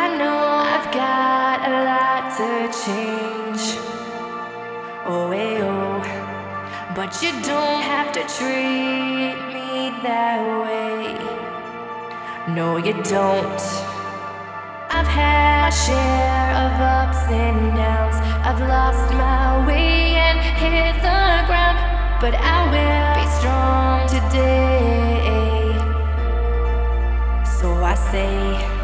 I know I've got a lot to change. Oh, hey. But you don't have to treat me that way. No, you don't. I've had my share of ups and downs. I've lost my way and hit the ground. But I will be strong today. So I say,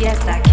Yes, I can.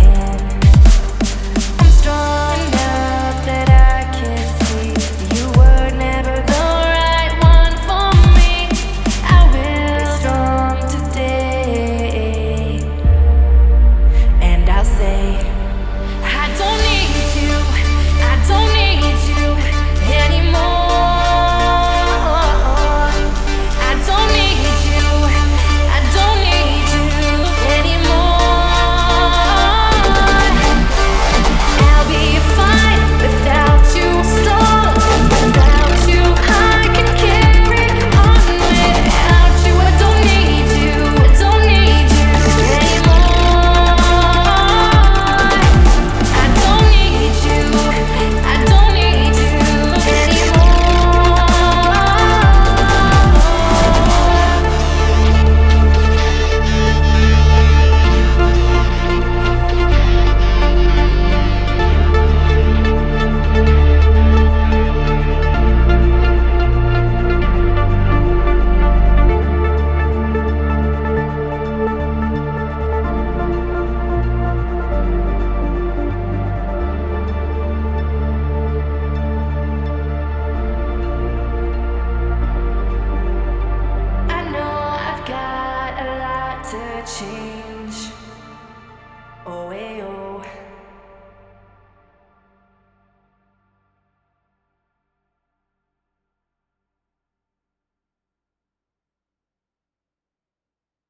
to change. Oh, hey, oh.